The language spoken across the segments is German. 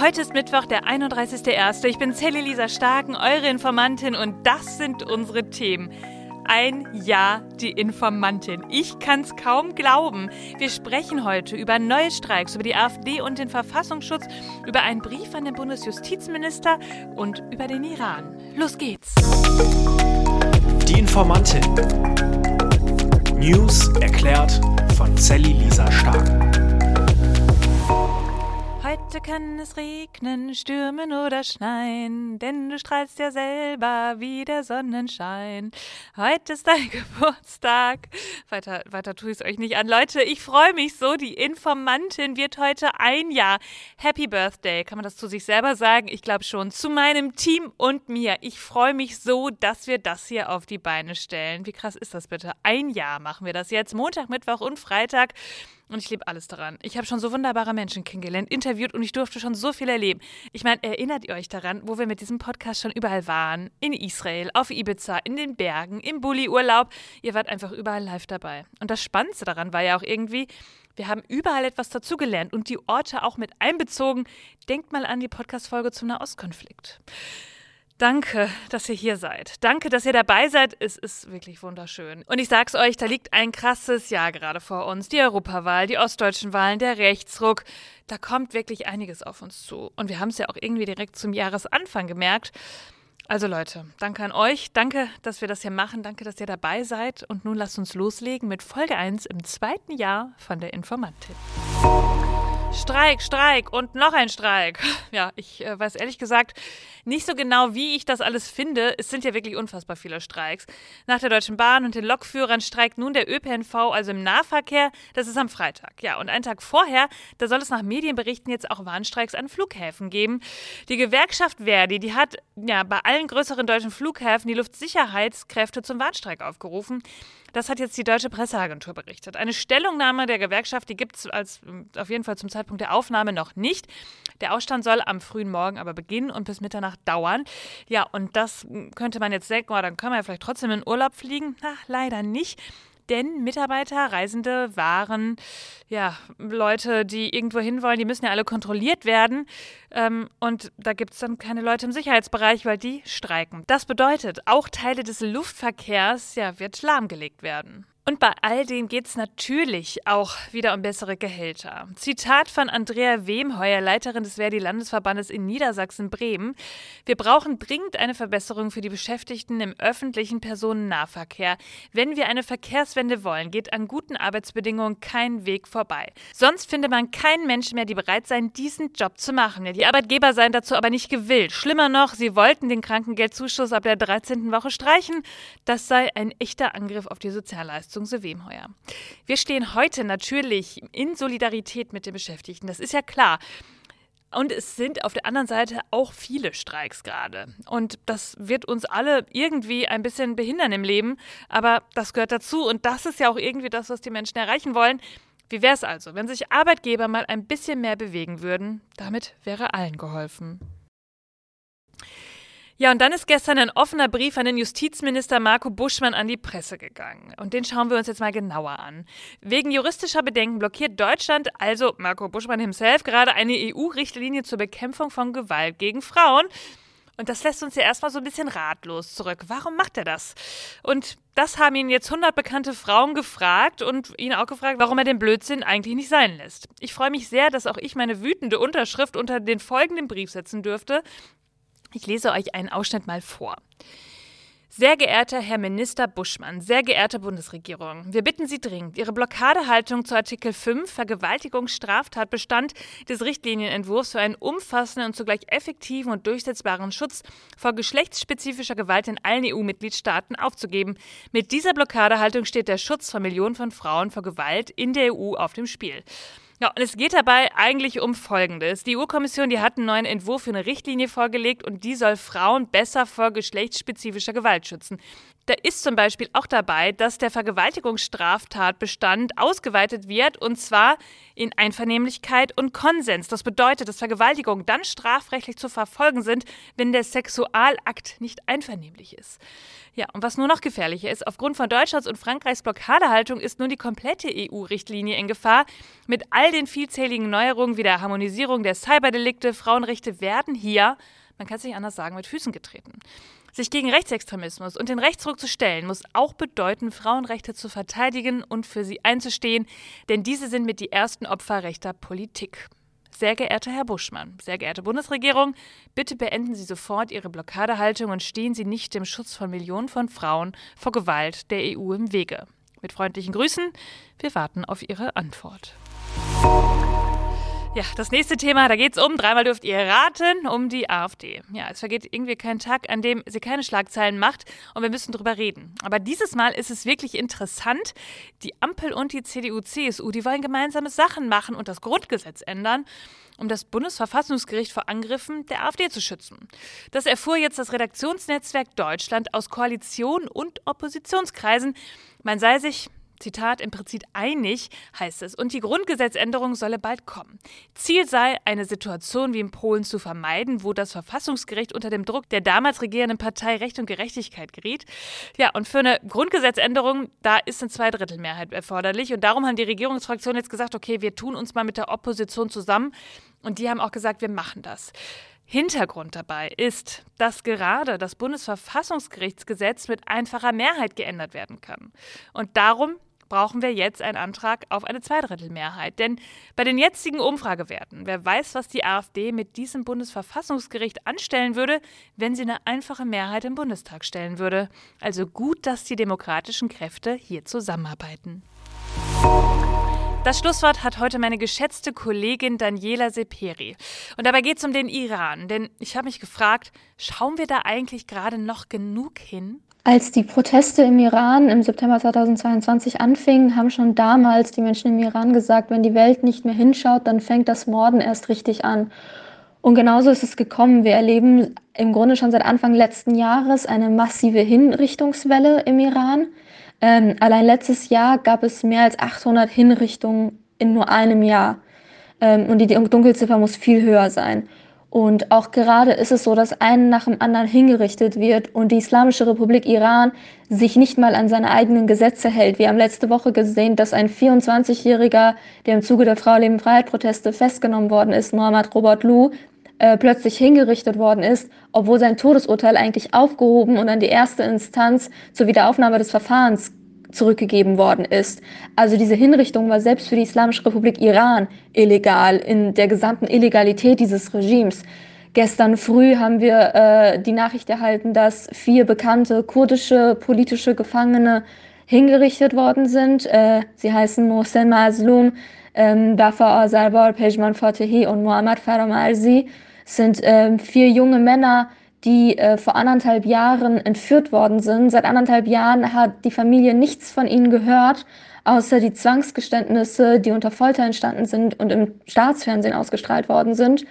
Heute ist Mittwoch, der 31.01. Ich bin Sally Lisa Starken, eure Informantin und das sind unsere Themen. Ein Jahr die Informantin. Ich kann's kaum glauben. Wir sprechen heute über neue Streiks, über die AfD und den Verfassungsschutz, über einen Brief an den Bundesjustizminister und über den Iran. Los geht's. Die Informantin. News erklärt von Sally Lisa Stark. Heute kann es regnen, stürmen oder schneien, denn du strahlst ja selber wie der Sonnenschein. Heute ist dein Geburtstag. Weiter, weiter tue ich es euch nicht an. Leute, ich freue mich so. Die Informantin wird heute ein Jahr. Happy Birthday. Kann man das zu sich selber sagen? Ich glaube schon. Zu meinem Team und mir. Ich freue mich so, dass wir das hier auf die Beine stellen. Wie krass ist das bitte? Ein Jahr machen wir das jetzt. Montag, Mittwoch und Freitag. Und ich liebe alles daran. Ich habe schon so wunderbare Menschen kennengelernt, interviewt und ich durfte schon so viel erleben. Ich meine, erinnert ihr euch daran, wo wir mit diesem Podcast schon überall waren? In Israel, auf Ibiza, in den Bergen, im Bulli-Urlaub. Ihr wart einfach überall live dabei. Und das Spannendste daran war ja auch irgendwie, wir haben überall etwas dazugelernt und die Orte auch mit einbezogen. Denkt mal an die Podcast-Folge zum Nahostkonflikt. Danke, dass ihr hier seid. Danke, dass ihr dabei seid. Es ist wirklich wunderschön. Und ich sag's euch, da liegt ein krasses Jahr gerade vor uns. Die Europawahl, die ostdeutschen Wahlen, der Rechtsruck. Da kommt wirklich einiges auf uns zu. Und wir haben es ja auch irgendwie direkt zum Jahresanfang gemerkt. Also Leute, danke an euch. Danke, dass wir das hier machen. Danke, dass ihr dabei seid. Und nun lasst uns loslegen mit Folge 1 im zweiten Jahr von der Informantin. Streik, Streik und noch ein Streik. Ja, ich äh, weiß ehrlich gesagt nicht so genau, wie ich das alles finde. Es sind ja wirklich unfassbar viele Streiks. Nach der Deutschen Bahn und den Lokführern streikt nun der ÖPNV, also im Nahverkehr. Das ist am Freitag. Ja, und einen Tag vorher, da soll es nach Medienberichten jetzt auch Warnstreiks an Flughäfen geben. Die Gewerkschaft Verdi, die hat ja bei allen größeren deutschen Flughäfen die Luftsicherheitskräfte zum Warnstreik aufgerufen. Das hat jetzt die deutsche Presseagentur berichtet. Eine Stellungnahme der Gewerkschaft, die gibt es auf jeden Fall zum Zeitpunkt der Aufnahme noch nicht. Der Ausstand soll am frühen Morgen aber beginnen und bis Mitternacht dauern. Ja, und das könnte man jetzt denken, oh, dann können wir ja vielleicht trotzdem in Urlaub fliegen. Na, leider nicht denn Mitarbeiter, Reisende waren ja Leute, die irgendwo hinwollen, die müssen ja alle kontrolliert werden. Ähm, und da gibt es dann keine Leute im Sicherheitsbereich, weil die streiken. Das bedeutet, auch Teile des Luftverkehrs ja, wird lahmgelegt werden. Und bei all dem geht es natürlich auch wieder um bessere Gehälter. Zitat von Andrea Wemheuer, Leiterin des Verdi-Landesverbandes in Niedersachsen-Bremen. Wir brauchen dringend eine Verbesserung für die Beschäftigten im öffentlichen Personennahverkehr. Wenn wir eine Verkehrswende wollen, geht an guten Arbeitsbedingungen kein Weg vorbei. Sonst findet man keinen Menschen mehr, die bereit seien, diesen Job zu machen. Die Arbeitgeber seien dazu aber nicht gewillt. Schlimmer noch, sie wollten den Krankengeldzuschuss ab der 13. Woche streichen. Das sei ein echter Angriff auf die Sozialleistung. Zunse Wemheuer. Wir stehen heute natürlich in Solidarität mit den Beschäftigten, das ist ja klar. Und es sind auf der anderen Seite auch viele Streiks gerade. Und das wird uns alle irgendwie ein bisschen behindern im Leben. Aber das gehört dazu. Und das ist ja auch irgendwie das, was die Menschen erreichen wollen. Wie wäre es also, wenn sich Arbeitgeber mal ein bisschen mehr bewegen würden? Damit wäre allen geholfen. Ja, und dann ist gestern ein offener Brief an den Justizminister Marco Buschmann an die Presse gegangen. Und den schauen wir uns jetzt mal genauer an. Wegen juristischer Bedenken blockiert Deutschland, also Marco Buschmann himself, gerade eine EU-Richtlinie zur Bekämpfung von Gewalt gegen Frauen. Und das lässt uns ja erstmal so ein bisschen ratlos zurück. Warum macht er das? Und das haben ihn jetzt 100 bekannte Frauen gefragt und ihn auch gefragt, warum er den Blödsinn eigentlich nicht sein lässt. Ich freue mich sehr, dass auch ich meine wütende Unterschrift unter den folgenden Brief setzen dürfte. Ich lese euch einen Ausschnitt mal vor. Sehr geehrter Herr Minister Buschmann, sehr geehrte Bundesregierung, wir bitten Sie dringend, Ihre Blockadehaltung zu Artikel 5 Vergewaltigungsstraftatbestand des Richtlinienentwurfs für einen umfassenden und zugleich effektiven und durchsetzbaren Schutz vor geschlechtsspezifischer Gewalt in allen EU-Mitgliedstaaten aufzugeben. Mit dieser Blockadehaltung steht der Schutz von Millionen von Frauen vor Gewalt in der EU auf dem Spiel. Ja, und es geht dabei eigentlich um Folgendes. Die EU-Kommission, die hat einen neuen Entwurf für eine Richtlinie vorgelegt und die soll Frauen besser vor geschlechtsspezifischer Gewalt schützen. Da ist zum Beispiel auch dabei, dass der Vergewaltigungsstraftatbestand ausgeweitet wird und zwar in Einvernehmlichkeit und Konsens. Das bedeutet, dass Vergewaltigungen dann strafrechtlich zu verfolgen sind, wenn der Sexualakt nicht einvernehmlich ist. Ja, und was nur noch gefährlicher ist, aufgrund von Deutschlands und Frankreichs Blockadehaltung ist nun die komplette EU-Richtlinie in Gefahr. Mit all den vielzähligen Neuerungen wie der Harmonisierung der Cyberdelikte, Frauenrechte werden hier, man kann es nicht anders sagen, mit Füßen getreten. Sich gegen Rechtsextremismus und den Rechtsruck zu stellen, muss auch bedeuten, Frauenrechte zu verteidigen und für sie einzustehen, denn diese sind mit die ersten Opfer rechter Politik. Sehr geehrter Herr Buschmann, sehr geehrte Bundesregierung, bitte beenden Sie sofort Ihre Blockadehaltung und stehen Sie nicht dem Schutz von Millionen von Frauen vor Gewalt der EU im Wege. Mit freundlichen Grüßen, wir warten auf Ihre Antwort. Ja, das nächste Thema, da geht es um, dreimal dürft ihr raten, um die AfD. Ja, es vergeht irgendwie kein Tag, an dem sie keine Schlagzeilen macht und wir müssen drüber reden. Aber dieses Mal ist es wirklich interessant. Die Ampel und die CDU-CSU, die wollen gemeinsame Sachen machen und das Grundgesetz ändern um das Bundesverfassungsgericht vor Angriffen der AfD zu schützen. Das erfuhr jetzt das Redaktionsnetzwerk Deutschland aus Koalition und Oppositionskreisen. Man sei sich Zitat, im Prinzip einig, heißt es, und die Grundgesetzänderung solle bald kommen. Ziel sei, eine Situation wie in Polen zu vermeiden, wo das Verfassungsgericht unter dem Druck der damals regierenden Partei Recht und Gerechtigkeit geriet. Ja, und für eine Grundgesetzänderung, da ist eine Zweidrittelmehrheit erforderlich. Und darum haben die Regierungsfraktionen jetzt gesagt, okay, wir tun uns mal mit der Opposition zusammen. Und die haben auch gesagt, wir machen das. Hintergrund dabei ist, dass gerade das Bundesverfassungsgerichtsgesetz mit einfacher Mehrheit geändert werden kann. Und darum brauchen wir jetzt einen Antrag auf eine Zweidrittelmehrheit. Denn bei den jetzigen Umfragewerten, wer weiß, was die AfD mit diesem Bundesverfassungsgericht anstellen würde, wenn sie eine einfache Mehrheit im Bundestag stellen würde. Also gut, dass die demokratischen Kräfte hier zusammenarbeiten. Das Schlusswort hat heute meine geschätzte Kollegin Daniela Seperi. Und dabei geht es um den Iran. Denn ich habe mich gefragt, schauen wir da eigentlich gerade noch genug hin? Als die Proteste im Iran im September 2022 anfingen, haben schon damals die Menschen im Iran gesagt, wenn die Welt nicht mehr hinschaut, dann fängt das Morden erst richtig an. Und genauso ist es gekommen. Wir erleben im Grunde schon seit Anfang letzten Jahres eine massive Hinrichtungswelle im Iran. Ähm, allein letztes Jahr gab es mehr als 800 Hinrichtungen in nur einem Jahr. Ähm, und die Dunkelziffer muss viel höher sein. Und auch gerade ist es so, dass einen nach dem anderen hingerichtet wird und die Islamische Republik Iran sich nicht mal an seine eigenen Gesetze hält. Wir haben letzte Woche gesehen, dass ein 24-Jähriger, der im Zuge der Frau Leben Freiheit Proteste festgenommen worden ist, Mohammad Robert Lu, äh, plötzlich hingerichtet worden ist, obwohl sein Todesurteil eigentlich aufgehoben und an die erste Instanz zur Wiederaufnahme des Verfahrens zurückgegeben worden ist. Also diese Hinrichtung war selbst für die Islamische Republik Iran illegal in der gesamten Illegalität dieses Regimes. Gestern früh haben wir äh, die Nachricht erhalten, dass vier bekannte kurdische politische Gefangene hingerichtet worden sind. Äh, sie heißen Mohsen Mazlum, ähm, Bafa Azarbar, Pejman Fatehi und Muhammad Faramarzi. sind äh, vier junge Männer, die äh, vor anderthalb Jahren entführt worden sind. Seit anderthalb Jahren hat die Familie nichts von ihnen gehört, außer die Zwangsgeständnisse, die unter Folter entstanden sind und im Staatsfernsehen ausgestrahlt worden sind.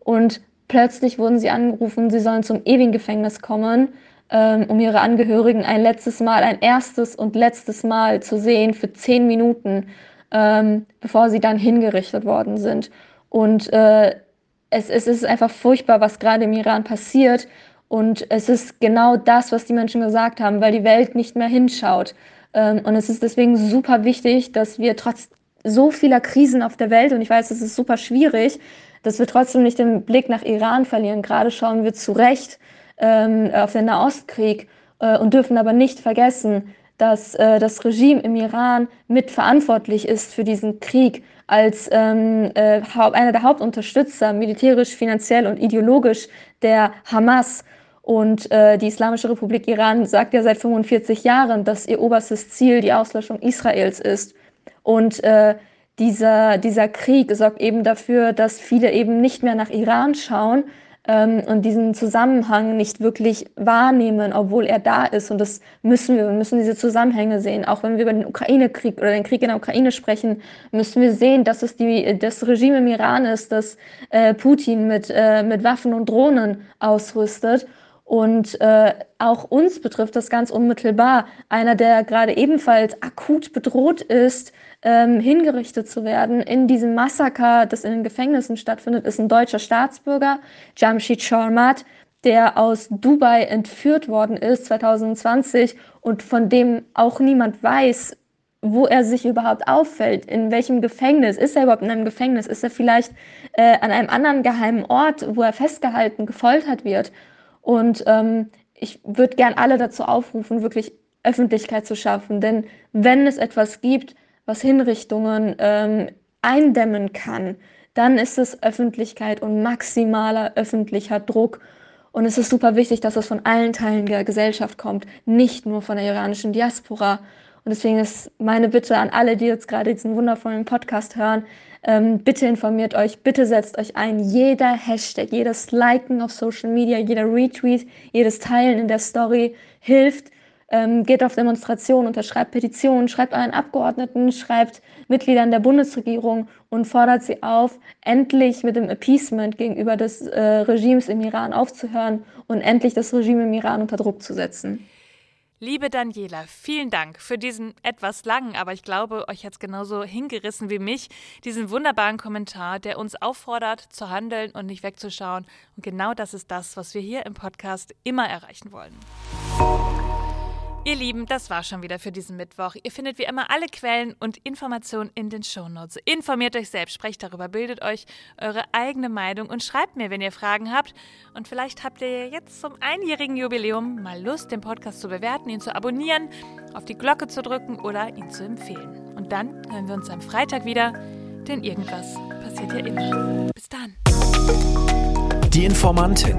Und plötzlich wurden sie angerufen, sie sollen zum ewigen Gefängnis kommen, ähm, um ihre Angehörigen ein letztes Mal, ein erstes und letztes Mal zu sehen für zehn Minuten, ähm, bevor sie dann hingerichtet worden sind. Und äh, es, es ist einfach furchtbar, was gerade im Iran passiert. Und es ist genau das, was die Menschen gesagt haben, weil die Welt nicht mehr hinschaut. Ähm, und es ist deswegen super wichtig, dass wir trotz so vieler Krisen auf der Welt, und ich weiß, es ist super schwierig, dass wir trotzdem nicht den Blick nach Iran verlieren. Gerade schauen wir zu Recht ähm, auf den Nahostkrieg äh, und dürfen aber nicht vergessen, dass äh, das Regime im Iran mitverantwortlich ist für diesen Krieg als ähm, äh, einer der Hauptunterstützer militärisch, finanziell und ideologisch der Hamas. Und äh, die Islamische Republik Iran sagt ja seit 45 Jahren, dass ihr oberstes Ziel die Auslöschung Israels ist. Und äh, dieser, dieser Krieg sorgt eben dafür, dass viele eben nicht mehr nach Iran schauen, ähm, und diesen Zusammenhang nicht wirklich wahrnehmen, obwohl er da ist. Und das müssen wir. Wir müssen diese Zusammenhänge sehen. Auch wenn wir über den Ukraine-Krieg oder den Krieg in der Ukraine sprechen, müssen wir sehen, dass es die, das Regime im Iran ist, das äh, Putin mit, äh, mit Waffen und Drohnen ausrüstet. Und äh, auch uns betrifft das ganz unmittelbar. Einer, der gerade ebenfalls akut bedroht ist, ähm, hingerichtet zu werden in diesem Massaker, das in den Gefängnissen stattfindet, ist ein deutscher Staatsbürger, Jamshid Sharmat, der aus Dubai entführt worden ist 2020 und von dem auch niemand weiß, wo er sich überhaupt auffällt, in welchem Gefängnis. Ist er überhaupt in einem Gefängnis? Ist er vielleicht äh, an einem anderen geheimen Ort, wo er festgehalten, gefoltert wird? Und ähm, ich würde gern alle dazu aufrufen, wirklich Öffentlichkeit zu schaffen. Denn wenn es etwas gibt, was Hinrichtungen ähm, eindämmen kann, dann ist es Öffentlichkeit und maximaler öffentlicher Druck. Und es ist super wichtig, dass es von allen Teilen der Gesellschaft kommt, nicht nur von der iranischen Diaspora. Und deswegen ist meine Bitte an alle, die jetzt gerade diesen wundervollen Podcast hören, ähm, bitte informiert euch, bitte setzt euch ein. Jeder Hashtag, jedes Liken auf Social Media, jeder Retweet, jedes Teilen in der Story hilft. Ähm, geht auf Demonstrationen, unterschreibt Petitionen, schreibt euren Abgeordneten, schreibt Mitgliedern der Bundesregierung und fordert sie auf, endlich mit dem Appeasement gegenüber des äh, Regimes im Iran aufzuhören und endlich das Regime im Iran unter Druck zu setzen. Liebe Daniela, vielen Dank für diesen etwas langen, aber ich glaube, euch hat es genauso hingerissen wie mich, diesen wunderbaren Kommentar, der uns auffordert, zu handeln und nicht wegzuschauen. Und genau das ist das, was wir hier im Podcast immer erreichen wollen. Ihr Lieben, das war schon wieder für diesen Mittwoch. Ihr findet wie immer alle Quellen und Informationen in den Shownotes. Informiert euch selbst, sprecht darüber, bildet euch eure eigene Meinung und schreibt mir, wenn ihr Fragen habt. Und vielleicht habt ihr jetzt zum einjährigen Jubiläum mal Lust, den Podcast zu bewerten, ihn zu abonnieren, auf die Glocke zu drücken oder ihn zu empfehlen. Und dann hören wir uns am Freitag wieder, denn irgendwas passiert ja immer. Bis dann. Die Informantin.